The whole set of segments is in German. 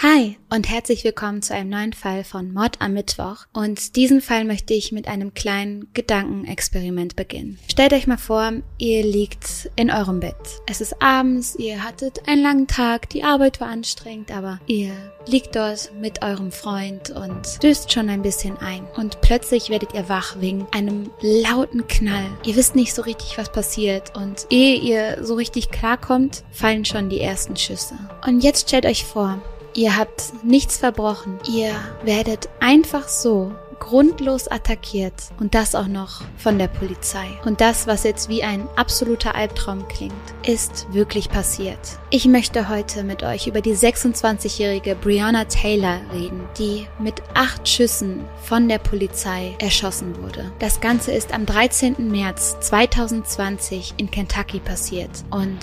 Hi und herzlich willkommen zu einem neuen Fall von Mord am Mittwoch. Und diesen Fall möchte ich mit einem kleinen Gedankenexperiment beginnen. Stellt euch mal vor, ihr liegt in eurem Bett. Es ist abends, ihr hattet einen langen Tag, die Arbeit war anstrengend, aber ihr liegt dort mit eurem Freund und döst schon ein bisschen ein. Und plötzlich werdet ihr wach wegen einem lauten Knall. Ihr wisst nicht so richtig, was passiert. Und ehe ihr so richtig klarkommt, fallen schon die ersten Schüsse. Und jetzt stellt euch vor, Ihr habt nichts verbrochen. Ihr werdet einfach so grundlos attackiert und das auch noch von der Polizei. Und das, was jetzt wie ein absoluter Albtraum klingt, ist wirklich passiert. Ich möchte heute mit euch über die 26-jährige Brianna Taylor reden, die mit acht Schüssen von der Polizei erschossen wurde. Das Ganze ist am 13. März 2020 in Kentucky passiert und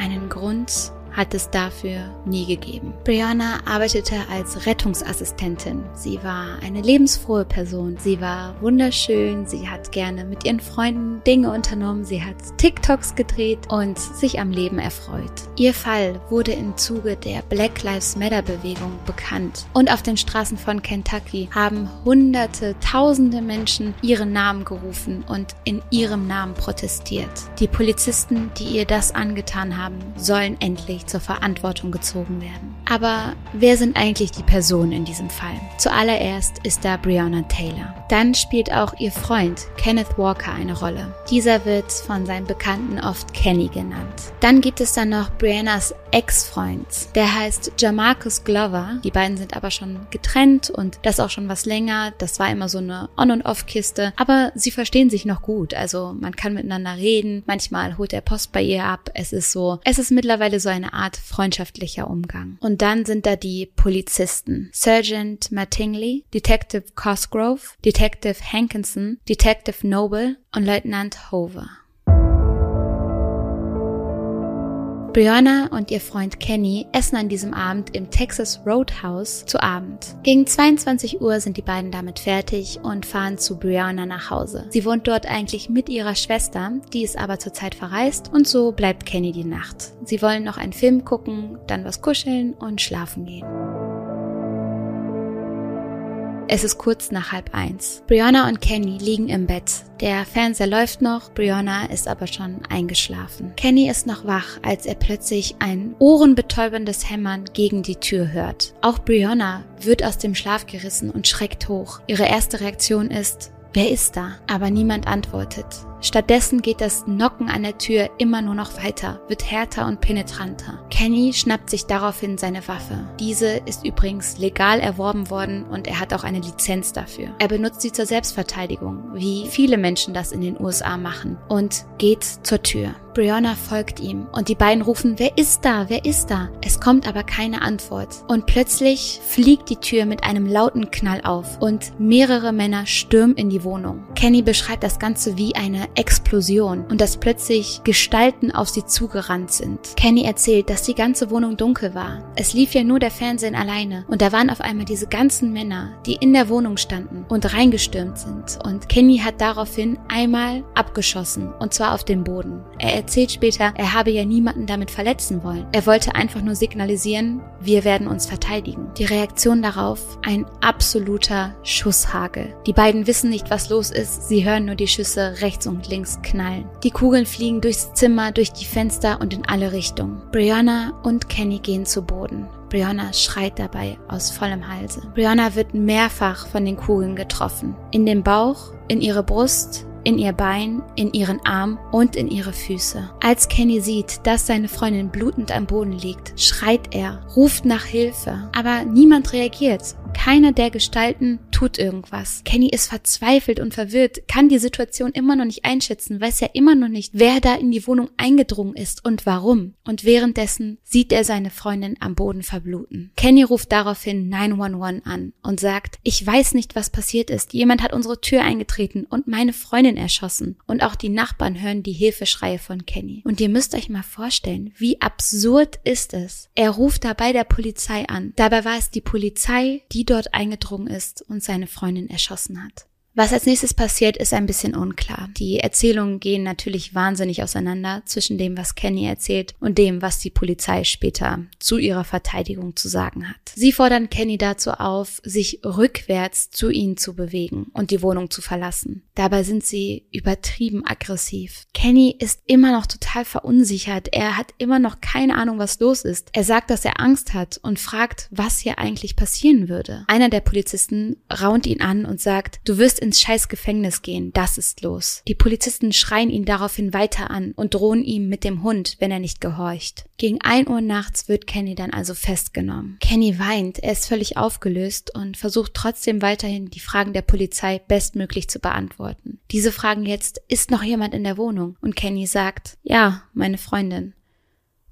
einen Grund hat es dafür nie gegeben. Brianna arbeitete als Rettungsassistentin. Sie war eine lebensfrohe Person. Sie war wunderschön. Sie hat gerne mit ihren Freunden Dinge unternommen. Sie hat TikToks gedreht und sich am Leben erfreut. Ihr Fall wurde im Zuge der Black Lives Matter Bewegung bekannt. Und auf den Straßen von Kentucky haben hunderte, tausende Menschen ihren Namen gerufen und in ihrem Namen protestiert. Die Polizisten, die ihr das angetan haben, sollen endlich zur Verantwortung gezogen werden. Aber wer sind eigentlich die Personen in diesem Fall? Zuallererst ist da Brianna Taylor. Dann spielt auch ihr Freund Kenneth Walker eine Rolle. Dieser wird von seinen Bekannten oft Kenny genannt. Dann gibt es dann noch Briannas Ex-Freund. Der heißt Jamarcus Glover. Die beiden sind aber schon getrennt und das auch schon was länger. Das war immer so eine On- und Off-Kiste. Aber sie verstehen sich noch gut. Also man kann miteinander reden. Manchmal holt er Post bei ihr ab. Es ist so, es ist mittlerweile so eine Art freundschaftlicher Umgang. Und dann sind da die Polizisten. Sergeant Mattingly, Detective Cosgrove, Detective Hankinson, Detective Noble und Leutnant Hover. Brianna und ihr Freund Kenny essen an diesem Abend im Texas Roadhouse zu Abend. Gegen 22 Uhr sind die beiden damit fertig und fahren zu Brianna nach Hause. Sie wohnt dort eigentlich mit ihrer Schwester, die ist aber zurzeit verreist und so bleibt Kenny die Nacht. Sie wollen noch einen Film gucken, dann was kuscheln und schlafen gehen. Es ist kurz nach halb eins. Brianna und Kenny liegen im Bett. Der Fernseher läuft noch, Brianna ist aber schon eingeschlafen. Kenny ist noch wach, als er plötzlich ein ohrenbetäuberndes Hämmern gegen die Tür hört. Auch Brianna wird aus dem Schlaf gerissen und schreckt hoch. Ihre erste Reaktion ist, wer ist da? Aber niemand antwortet. Stattdessen geht das Knocken an der Tür immer nur noch weiter, wird härter und penetranter. Kenny schnappt sich daraufhin seine Waffe. Diese ist übrigens legal erworben worden und er hat auch eine Lizenz dafür. Er benutzt sie zur Selbstverteidigung, wie viele Menschen das in den USA machen, und geht zur Tür. Brianna folgt ihm und die beiden rufen, wer ist da, wer ist da? Es kommt aber keine Antwort. Und plötzlich fliegt die Tür mit einem lauten Knall auf und mehrere Männer stürmen in die Wohnung. Kenny beschreibt das Ganze wie eine Explosion und dass plötzlich Gestalten auf sie zugerannt sind. Kenny erzählt, dass die ganze Wohnung dunkel war. Es lief ja nur der Fernsehen alleine und da waren auf einmal diese ganzen Männer, die in der Wohnung standen und reingestürmt sind. Und Kenny hat daraufhin einmal abgeschossen und zwar auf den Boden. Er erzählt später, er habe ja niemanden damit verletzen wollen. Er wollte einfach nur signalisieren, wir werden uns verteidigen. Die Reaktion darauf, ein absoluter Schusshagel. Die beiden wissen nicht, was los ist, sie hören nur die Schüsse rechts und links knallen. Die Kugeln fliegen durchs Zimmer, durch die Fenster und in alle Richtungen. Brianna und Kenny gehen zu Boden. Brianna schreit dabei aus vollem Halse. Brianna wird mehrfach von den Kugeln getroffen. In den Bauch, in ihre Brust, in ihr Bein, in ihren Arm und in ihre Füße. Als Kenny sieht, dass seine Freundin blutend am Boden liegt, schreit er, ruft nach Hilfe, aber niemand reagiert. Keiner der Gestalten tut irgendwas. Kenny ist verzweifelt und verwirrt, kann die Situation immer noch nicht einschätzen, weiß ja immer noch nicht, wer da in die Wohnung eingedrungen ist und warum. Und währenddessen sieht er seine Freundin am Boden verbluten. Kenny ruft daraufhin 911 an und sagt, ich weiß nicht, was passiert ist. Jemand hat unsere Tür eingetreten und meine Freundin erschossen. Und auch die Nachbarn hören die Hilfeschreie von Kenny. Und ihr müsst euch mal vorstellen, wie absurd ist es. Er ruft dabei der Polizei an. Dabei war es die Polizei, die dort eingedrungen ist und seine Freundin erschossen hat. Was als nächstes passiert, ist ein bisschen unklar. Die Erzählungen gehen natürlich wahnsinnig auseinander zwischen dem, was Kenny erzählt und dem, was die Polizei später zu ihrer Verteidigung zu sagen hat. Sie fordern Kenny dazu auf, sich rückwärts zu ihnen zu bewegen und die Wohnung zu verlassen. Dabei sind sie übertrieben aggressiv. Kenny ist immer noch total verunsichert. Er hat immer noch keine Ahnung, was los ist. Er sagt, dass er Angst hat und fragt, was hier eigentlich passieren würde. Einer der Polizisten raunt ihn an und sagt, du wirst ins scheiß Gefängnis gehen, das ist los. Die Polizisten schreien ihn daraufhin weiter an und drohen ihm mit dem Hund, wenn er nicht gehorcht. Gegen ein Uhr nachts wird Kenny dann also festgenommen. Kenny weint, er ist völlig aufgelöst und versucht trotzdem weiterhin die Fragen der Polizei bestmöglich zu beantworten. Diese fragen jetzt, ist noch jemand in der Wohnung? Und Kenny sagt, ja, meine Freundin.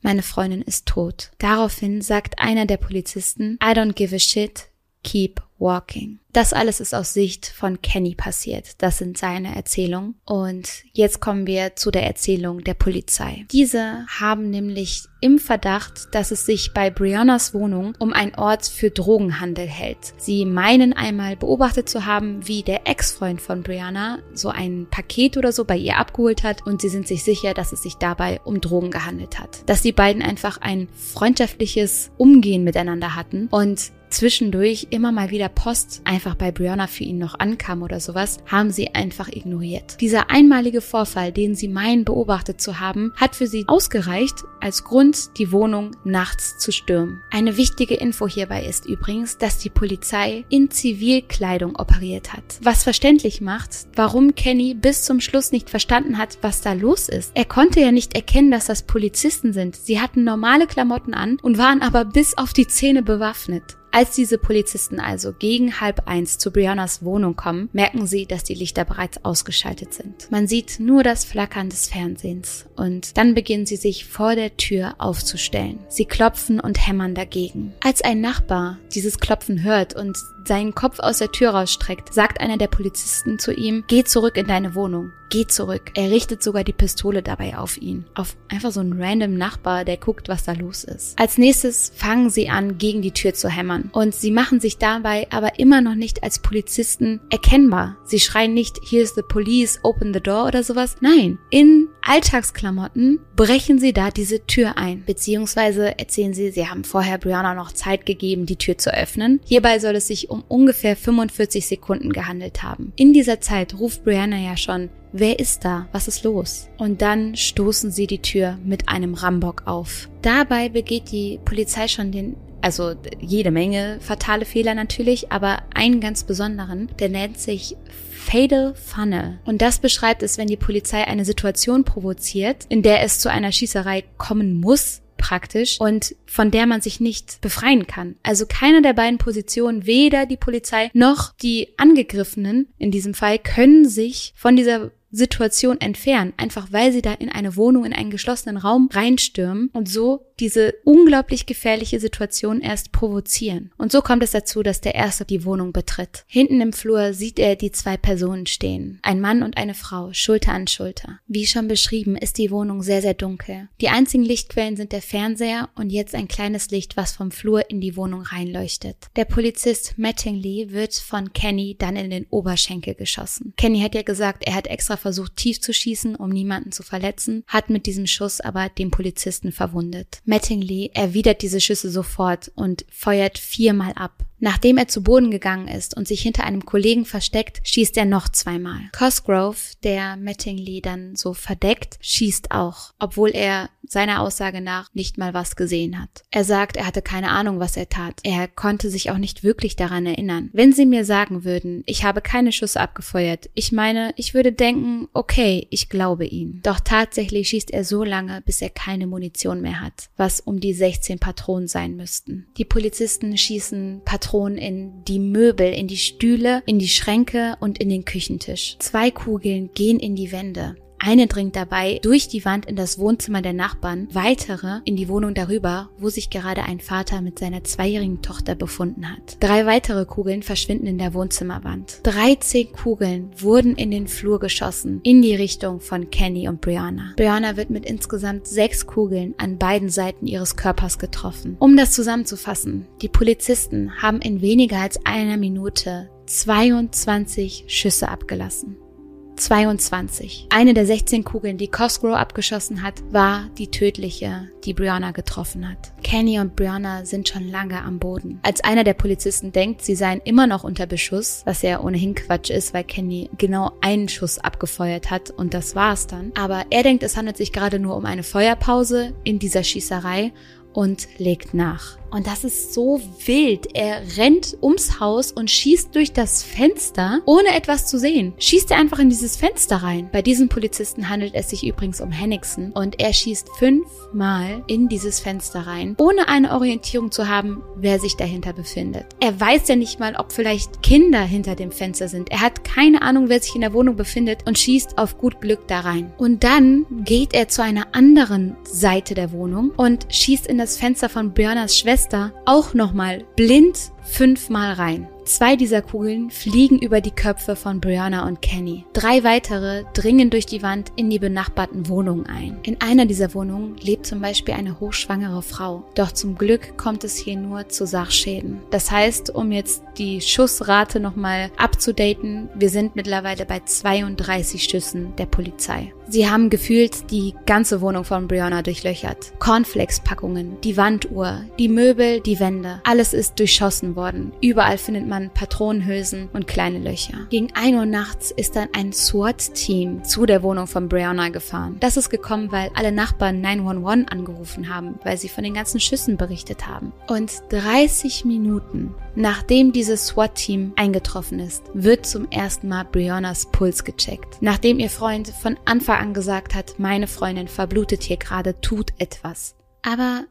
Meine Freundin ist tot. Daraufhin sagt einer der Polizisten, I don't give a shit, keep walking. Das alles ist aus Sicht von Kenny passiert. Das sind seine Erzählungen. Und jetzt kommen wir zu der Erzählung der Polizei. Diese haben nämlich im Verdacht, dass es sich bei Briannas Wohnung um einen Ort für Drogenhandel hält. Sie meinen einmal beobachtet zu haben, wie der Ex-Freund von Brianna so ein Paket oder so bei ihr abgeholt hat und sie sind sich sicher, dass es sich dabei um Drogen gehandelt hat. Dass die beiden einfach ein freundschaftliches Umgehen miteinander hatten und zwischendurch immer mal wieder Post einfach bei Brianna für ihn noch ankam oder sowas, haben sie einfach ignoriert. Dieser einmalige Vorfall, den sie meinen beobachtet zu haben, hat für sie ausgereicht als Grund, die Wohnung nachts zu stürmen. Eine wichtige Info hierbei ist übrigens, dass die Polizei in Zivilkleidung operiert hat. Was verständlich macht, warum Kenny bis zum Schluss nicht verstanden hat, was da los ist. Er konnte ja nicht erkennen, dass das Polizisten sind. Sie hatten normale Klamotten an und waren aber bis auf die Zähne bewaffnet. Als diese Polizisten also gegen halb eins zu Briannas Wohnung kommen, merken sie, dass die Lichter bereits ausgeschaltet sind. Man sieht nur das Flackern des Fernsehens und dann beginnen sie sich vor der Tür aufzustellen. Sie klopfen und hämmern dagegen. Als ein Nachbar dieses Klopfen hört und seinen Kopf aus der Tür rausstreckt, sagt einer der Polizisten zu ihm, geh zurück in deine Wohnung. Geh zurück. Er richtet sogar die Pistole dabei auf ihn. Auf einfach so einen random Nachbar, der guckt, was da los ist. Als nächstes fangen sie an, gegen die Tür zu hämmern. Und sie machen sich dabei aber immer noch nicht als Polizisten erkennbar. Sie schreien nicht, here's the police, open the door oder sowas. Nein, in Alltagsklamotten brechen sie da diese Tür ein. Beziehungsweise erzählen sie, sie haben vorher Brianna noch Zeit gegeben, die Tür zu öffnen. Hierbei soll es sich um ungefähr 45 Sekunden gehandelt haben. In dieser Zeit ruft Brianna ja schon, wer ist da? Was ist los? Und dann stoßen sie die Tür mit einem Rambock auf. Dabei begeht die Polizei schon den also jede Menge fatale Fehler natürlich, aber einen ganz besonderen, der nennt sich Fatal Funnel. Und das beschreibt es, wenn die Polizei eine Situation provoziert, in der es zu einer Schießerei kommen muss, praktisch und von der man sich nicht befreien kann. Also keine der beiden Positionen, weder die Polizei noch die Angegriffenen in diesem Fall, können sich von dieser Situation entfernen, einfach weil sie da in eine Wohnung, in einen geschlossenen Raum reinstürmen und so diese unglaublich gefährliche Situation erst provozieren. Und so kommt es dazu, dass der Erste die Wohnung betritt. Hinten im Flur sieht er die zwei Personen stehen. Ein Mann und eine Frau, Schulter an Schulter. Wie schon beschrieben, ist die Wohnung sehr, sehr dunkel. Die einzigen Lichtquellen sind der Fernseher und jetzt ein kleines Licht, was vom Flur in die Wohnung reinleuchtet. Der Polizist Mattingly wird von Kenny dann in den Oberschenkel geschossen. Kenny hat ja gesagt, er hat extra versucht, tief zu schießen, um niemanden zu verletzen, hat mit diesem Schuss aber den Polizisten verwundet. Mattingly erwidert diese Schüsse sofort und feuert viermal ab. Nachdem er zu Boden gegangen ist und sich hinter einem Kollegen versteckt, schießt er noch zweimal. Cosgrove, der Mattingly dann so verdeckt, schießt auch, obwohl er seiner Aussage nach nicht mal was gesehen hat. Er sagt, er hatte keine Ahnung, was er tat. Er konnte sich auch nicht wirklich daran erinnern. Wenn Sie mir sagen würden, ich habe keine Schüsse abgefeuert, ich meine, ich würde denken, okay, ich glaube ihm. Doch tatsächlich schießt er so lange, bis er keine Munition mehr hat, was um die 16 Patronen sein müssten. Die Polizisten schießen Patronen Patronen in die Möbel, in die Stühle, in die Schränke und in den Küchentisch. Zwei Kugeln gehen in die Wände. Eine dringt dabei durch die Wand in das Wohnzimmer der Nachbarn, weitere in die Wohnung darüber, wo sich gerade ein Vater mit seiner zweijährigen Tochter befunden hat. Drei weitere Kugeln verschwinden in der Wohnzimmerwand. 13 Kugeln wurden in den Flur geschossen, in die Richtung von Kenny und Brianna. Brianna wird mit insgesamt sechs Kugeln an beiden Seiten ihres Körpers getroffen. Um das zusammenzufassen, die Polizisten haben in weniger als einer Minute 22 Schüsse abgelassen. 22. Eine der 16 Kugeln, die Cosgrove abgeschossen hat, war die tödliche, die Brianna getroffen hat. Kenny und Brianna sind schon lange am Boden. Als einer der Polizisten denkt, sie seien immer noch unter Beschuss, was ja ohnehin Quatsch ist, weil Kenny genau einen Schuss abgefeuert hat und das war's dann. Aber er denkt, es handelt sich gerade nur um eine Feuerpause in dieser Schießerei und legt nach. Und das ist so wild. Er rennt ums Haus und schießt durch das Fenster, ohne etwas zu sehen. Schießt er einfach in dieses Fenster rein. Bei diesem Polizisten handelt es sich übrigens um Henningsen und er schießt fünfmal in dieses Fenster rein, ohne eine Orientierung zu haben, wer sich dahinter befindet. Er weiß ja nicht mal, ob vielleicht Kinder hinter dem Fenster sind. Er hat keine Ahnung, wer sich in der Wohnung befindet und schießt auf gut Glück da rein. Und dann geht er zu einer anderen Seite der Wohnung und schießt in das Fenster von Björners Schwester Schwester auch nochmal blind fünfmal rein. Zwei dieser Kugeln fliegen über die Köpfe von Brianna und Kenny. Drei weitere dringen durch die Wand in die benachbarten Wohnungen ein. In einer dieser Wohnungen lebt zum Beispiel eine hochschwangere Frau. Doch zum Glück kommt es hier nur zu Sachschäden. Das heißt, um jetzt die Schussrate nochmal abzudaten, wir sind mittlerweile bei 32 Schüssen der Polizei. Sie haben gefühlt die ganze Wohnung von Brianna durchlöchert. Cornflakes-Packungen, die Wanduhr, die Möbel, die Wände. Alles ist durchschossen worden. Überall findet man Patronenhülsen und kleine Löcher. Gegen 1 Uhr nachts ist dann ein SWAT-Team zu der Wohnung von Brianna gefahren. Das ist gekommen, weil alle Nachbarn 911 angerufen haben, weil sie von den ganzen Schüssen berichtet haben. Und 30 Minuten nachdem dieses SWAT-Team eingetroffen ist, wird zum ersten Mal Briannas Puls gecheckt. Nachdem ihr Freund von Anfang an gesagt hat, meine Freundin verblutet hier gerade, tut etwas. Aber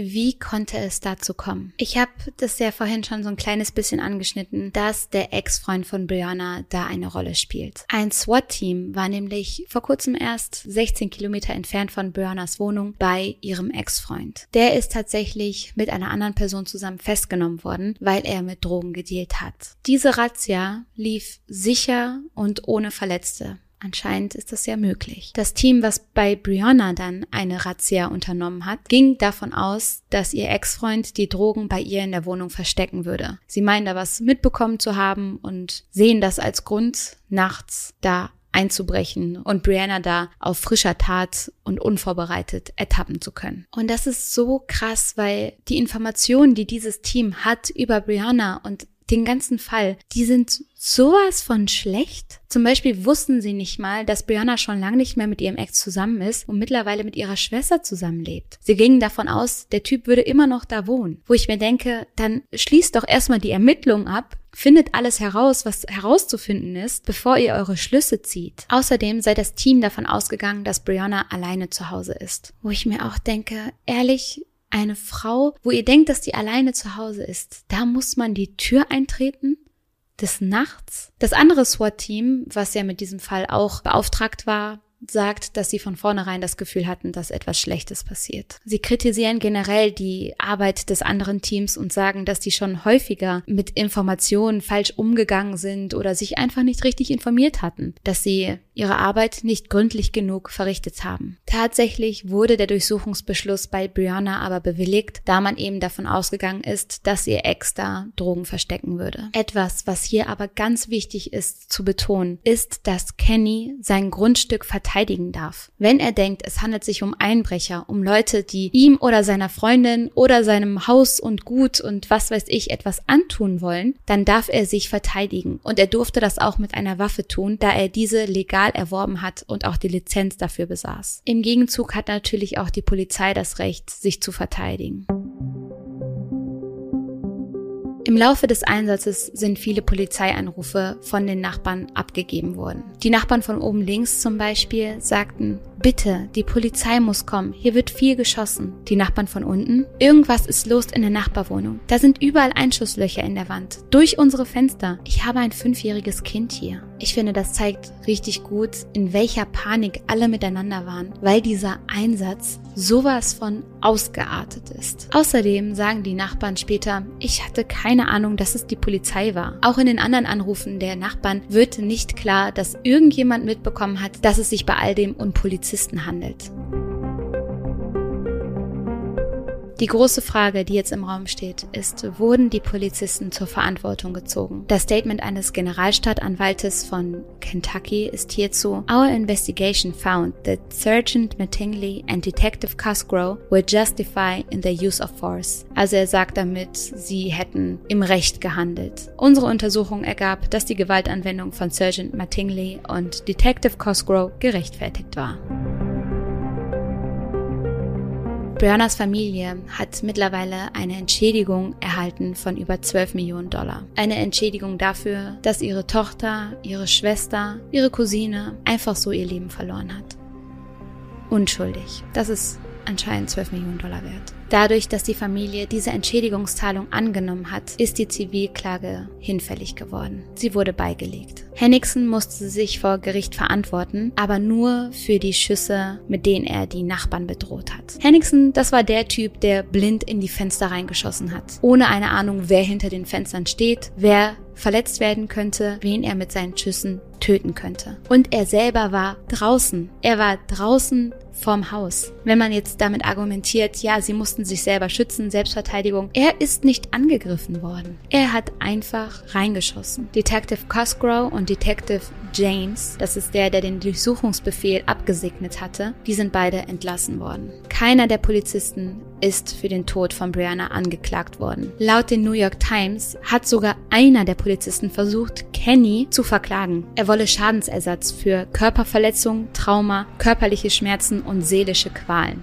wie konnte es dazu kommen? Ich habe das ja vorhin schon so ein kleines bisschen angeschnitten, dass der Ex-Freund von Brianna da eine Rolle spielt. Ein SWAT-Team war nämlich vor kurzem erst 16 Kilometer entfernt von Briannas Wohnung bei ihrem Ex-Freund. Der ist tatsächlich mit einer anderen Person zusammen festgenommen worden, weil er mit Drogen gedealt hat. Diese Razzia lief sicher und ohne Verletzte. Anscheinend ist das ja möglich. Das Team, was bei Brianna dann eine Razzia unternommen hat, ging davon aus, dass ihr Ex-Freund die Drogen bei ihr in der Wohnung verstecken würde. Sie meinen da was mitbekommen zu haben und sehen das als Grund, nachts da einzubrechen und Brianna da auf frischer Tat und unvorbereitet ertappen zu können. Und das ist so krass, weil die Informationen, die dieses Team hat über Brianna und den ganzen Fall, die sind sowas von schlecht. Zum Beispiel wussten sie nicht mal, dass Brianna schon lange nicht mehr mit ihrem Ex zusammen ist und mittlerweile mit ihrer Schwester zusammenlebt. Sie gingen davon aus, der Typ würde immer noch da wohnen. Wo ich mir denke, dann schließt doch erstmal die Ermittlung ab, findet alles heraus, was herauszufinden ist, bevor ihr eure Schlüsse zieht. Außerdem sei das Team davon ausgegangen, dass Brianna alleine zu Hause ist. Wo ich mir auch denke, ehrlich, eine Frau, wo ihr denkt, dass die alleine zu Hause ist, da muss man die Tür eintreten des Nachts. Das andere SWAT-Team, was ja mit diesem Fall auch beauftragt war, sagt, dass sie von vornherein das Gefühl hatten, dass etwas Schlechtes passiert. Sie kritisieren generell die Arbeit des anderen Teams und sagen, dass die schon häufiger mit Informationen falsch umgegangen sind oder sich einfach nicht richtig informiert hatten, dass sie ihre Arbeit nicht gründlich genug verrichtet haben. Tatsächlich wurde der Durchsuchungsbeschluss bei Brianna aber bewilligt, da man eben davon ausgegangen ist, dass ihr Ex da Drogen verstecken würde. Etwas, was hier aber ganz wichtig ist zu betonen, ist, dass Kenny sein Grundstück verteidigen darf. Wenn er denkt, es handelt sich um Einbrecher, um Leute, die ihm oder seiner Freundin oder seinem Haus und Gut und was weiß ich etwas antun wollen, dann darf er sich verteidigen. Und er durfte das auch mit einer Waffe tun, da er diese legal erworben hat und auch die Lizenz dafür besaß. Im Gegenzug hat natürlich auch die Polizei das Recht, sich zu verteidigen. Im Laufe des Einsatzes sind viele Polizeianrufe von den Nachbarn abgegeben worden. Die Nachbarn von oben links zum Beispiel sagten, Bitte, die Polizei muss kommen. Hier wird viel geschossen. Die Nachbarn von unten. Irgendwas ist los in der Nachbarwohnung. Da sind überall Einschusslöcher in der Wand. Durch unsere Fenster. Ich habe ein fünfjähriges Kind hier. Ich finde, das zeigt richtig gut, in welcher Panik alle miteinander waren, weil dieser Einsatz sowas von ausgeartet ist. Außerdem sagen die Nachbarn später, ich hatte keine Ahnung, dass es die Polizei war. Auch in den anderen Anrufen der Nachbarn wird nicht klar, dass irgendjemand mitbekommen hat, dass es sich bei all dem um Polizisten handelt. Die große Frage, die jetzt im Raum steht, ist, wurden die Polizisten zur Verantwortung gezogen? Das Statement eines Generalstadtanwaltes von Kentucky ist hierzu, Our investigation found that Sergeant Mattingly and Detective Cosgrove were justified in their use of force. Also er sagt damit, sie hätten im Recht gehandelt. Unsere Untersuchung ergab, dass die Gewaltanwendung von Sergeant Mattingly und Detective Cosgrove gerechtfertigt war. Briannas Familie hat mittlerweile eine Entschädigung erhalten von über 12 Millionen Dollar. Eine Entschädigung dafür, dass ihre Tochter, ihre Schwester, ihre Cousine einfach so ihr Leben verloren hat. Unschuldig. Das ist anscheinend 12 Millionen Dollar wert. Dadurch, dass die Familie diese Entschädigungszahlung angenommen hat, ist die Zivilklage hinfällig geworden. Sie wurde beigelegt. Henningsen musste sich vor Gericht verantworten, aber nur für die Schüsse, mit denen er die Nachbarn bedroht hat. Henningsen, das war der Typ, der blind in die Fenster reingeschossen hat, ohne eine Ahnung, wer hinter den Fenstern steht, wer verletzt werden könnte, wen er mit seinen Schüssen töten könnte. Und er selber war draußen. Er war draußen vorm Haus. Wenn man jetzt damit argumentiert, ja, sie mussten sich selber schützen, Selbstverteidigung, er ist nicht angegriffen worden. Er hat einfach reingeschossen. Detective Cosgrove und Detective James, das ist der, der den Durchsuchungsbefehl abgesegnet hatte, die sind beide entlassen worden. Keiner der Polizisten ist für den Tod von Brianna angeklagt worden. Laut den New York Times hat sogar einer der Polizisten versucht, Kenny zu verklagen. Er wolle Schadensersatz für Körperverletzung, Trauma, körperliche Schmerzen und seelische Qualen.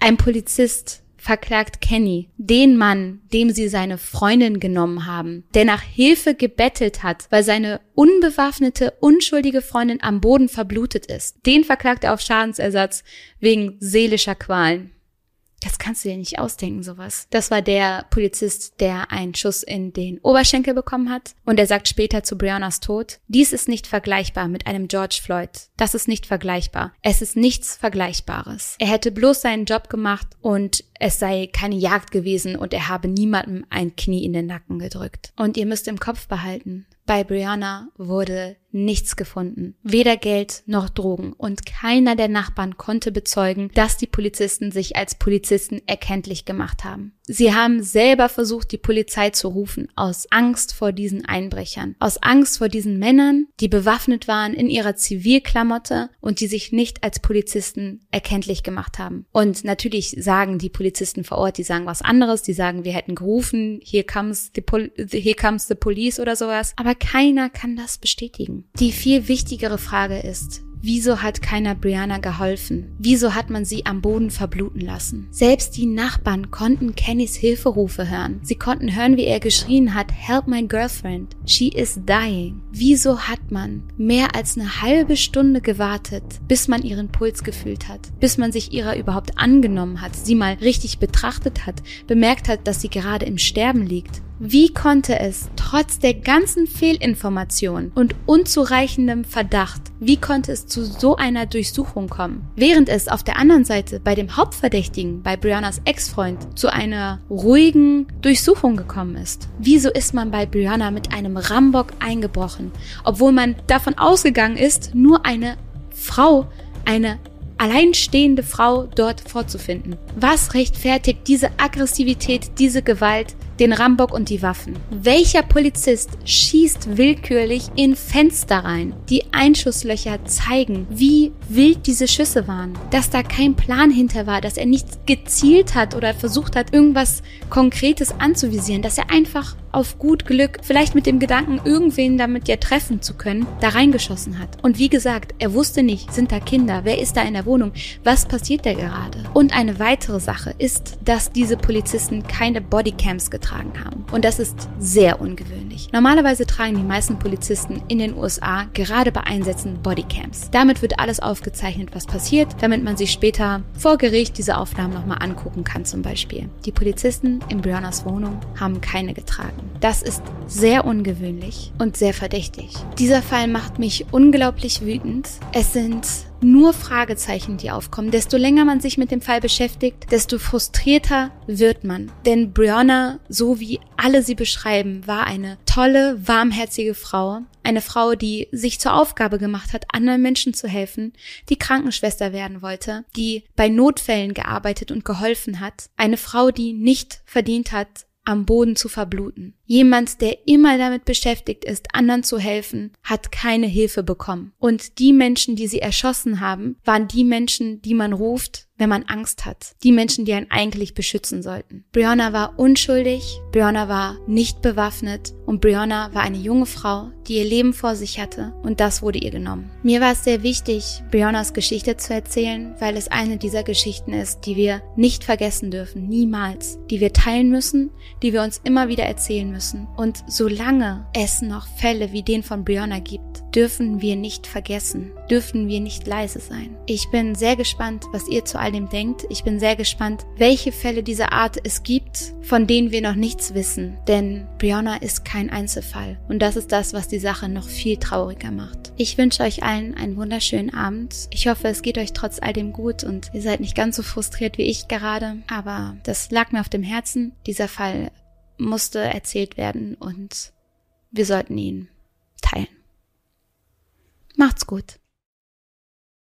Ein Polizist verklagt Kenny, den Mann, dem sie seine Freundin genommen haben, der nach Hilfe gebettelt hat, weil seine unbewaffnete, unschuldige Freundin am Boden verblutet ist. Den verklagt er auf Schadensersatz wegen seelischer Qualen. Das kannst du dir nicht ausdenken, sowas. Das war der Polizist, der einen Schuss in den Oberschenkel bekommen hat. Und er sagt später zu Briannas Tod, dies ist nicht vergleichbar mit einem George Floyd. Das ist nicht vergleichbar. Es ist nichts Vergleichbares. Er hätte bloß seinen Job gemacht und es sei keine Jagd gewesen und er habe niemandem ein Knie in den Nacken gedrückt. Und ihr müsst im Kopf behalten, bei Brianna wurde nichts gefunden. Weder Geld noch Drogen. Und keiner der Nachbarn konnte bezeugen, dass die Polizisten sich als Polizisten erkenntlich gemacht haben. Sie haben selber versucht, die Polizei zu rufen, aus Angst vor diesen Einbrechern, aus Angst vor diesen Männern, die bewaffnet waren in ihrer Zivilklamotte und die sich nicht als Polizisten erkenntlich gemacht haben. Und natürlich sagen die Polizisten vor Ort, die sagen was anderes, die sagen, wir hätten gerufen, here comes the, here comes the police oder sowas. Aber keiner kann das bestätigen. Die viel wichtigere Frage ist, Wieso hat keiner Brianna geholfen? Wieso hat man sie am Boden verbluten lassen? Selbst die Nachbarn konnten Kennys Hilferufe hören. Sie konnten hören, wie er geschrien hat, Help my girlfriend. She is dying. Wieso hat man mehr als eine halbe Stunde gewartet, bis man ihren Puls gefühlt hat? Bis man sich ihrer überhaupt angenommen hat, sie mal richtig betrachtet hat, bemerkt hat, dass sie gerade im Sterben liegt? Wie konnte es trotz der ganzen Fehlinformation und unzureichendem Verdacht, wie konnte es zu so einer Durchsuchung kommen? Während es auf der anderen Seite bei dem Hauptverdächtigen, bei Briannas Ex-Freund, zu einer ruhigen Durchsuchung gekommen ist. Wieso ist man bei Brianna mit einem Rambock eingebrochen, obwohl man davon ausgegangen ist, nur eine Frau, eine alleinstehende Frau dort vorzufinden. Was rechtfertigt diese Aggressivität, diese Gewalt, den Rambock und die Waffen. Welcher Polizist schießt willkürlich in Fenster rein? Die Einschusslöcher zeigen, wie wild diese Schüsse waren. Dass da kein Plan hinter war, dass er nicht gezielt hat oder versucht hat, irgendwas Konkretes anzuvisieren, dass er einfach auf gut Glück, vielleicht mit dem Gedanken, irgendwen damit ja treffen zu können, da reingeschossen hat. Und wie gesagt, er wusste nicht, sind da Kinder, wer ist da in der Wohnung, was passiert da gerade. Und eine weitere Sache ist, dass diese Polizisten keine Bodycams getragen haben. Und das ist sehr ungewöhnlich. Normalerweise tragen die meisten Polizisten in den USA gerade bei Einsätzen Bodycams. Damit wird alles aufgezeichnet, was passiert, damit man sich später vor Gericht diese Aufnahmen nochmal angucken kann zum Beispiel. Die Polizisten in Briannas Wohnung haben keine getragen. Das ist sehr ungewöhnlich und sehr verdächtig. Dieser Fall macht mich unglaublich wütend. Es sind nur Fragezeichen, die aufkommen. Desto länger man sich mit dem Fall beschäftigt, desto frustrierter wird man. Denn Brianna, so wie alle sie beschreiben, war eine tolle, warmherzige Frau. Eine Frau, die sich zur Aufgabe gemacht hat, anderen Menschen zu helfen, die Krankenschwester werden wollte, die bei Notfällen gearbeitet und geholfen hat. Eine Frau, die nicht verdient hat, am Boden zu verbluten. Jemand, der immer damit beschäftigt ist, anderen zu helfen, hat keine Hilfe bekommen. Und die Menschen, die sie erschossen haben, waren die Menschen, die man ruft, wenn man Angst hat. Die Menschen, die einen eigentlich beschützen sollten. Brianna war unschuldig, Brianna war nicht bewaffnet und Brianna war eine junge Frau, die ihr Leben vor sich hatte und das wurde ihr genommen. Mir war es sehr wichtig, Briannas Geschichte zu erzählen, weil es eine dieser Geschichten ist, die wir nicht vergessen dürfen, niemals, die wir teilen müssen, die wir uns immer wieder erzählen müssen. Und solange es noch Fälle wie den von Brianna gibt, dürfen wir nicht vergessen, dürfen wir nicht leise sein. Ich bin sehr gespannt, was ihr zu all dem denkt. Ich bin sehr gespannt, welche Fälle dieser Art es gibt, von denen wir noch nichts wissen. Denn Brianna ist kein Einzelfall. Und das ist das, was die Sache noch viel trauriger macht. Ich wünsche euch allen einen wunderschönen Abend. Ich hoffe, es geht euch trotz all dem gut und ihr seid nicht ganz so frustriert wie ich gerade. Aber das lag mir auf dem Herzen. Dieser Fall musste erzählt werden und wir sollten ihn teilen. Macht's gut.